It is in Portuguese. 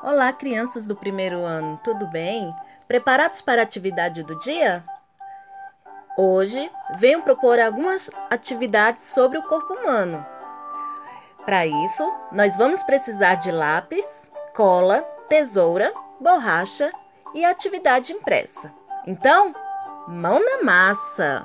Olá, crianças do primeiro ano, tudo bem? Preparados para a atividade do dia? Hoje venho propor algumas atividades sobre o corpo humano. Para isso, nós vamos precisar de lápis, cola, tesoura, borracha e atividade impressa. Então, mão na massa!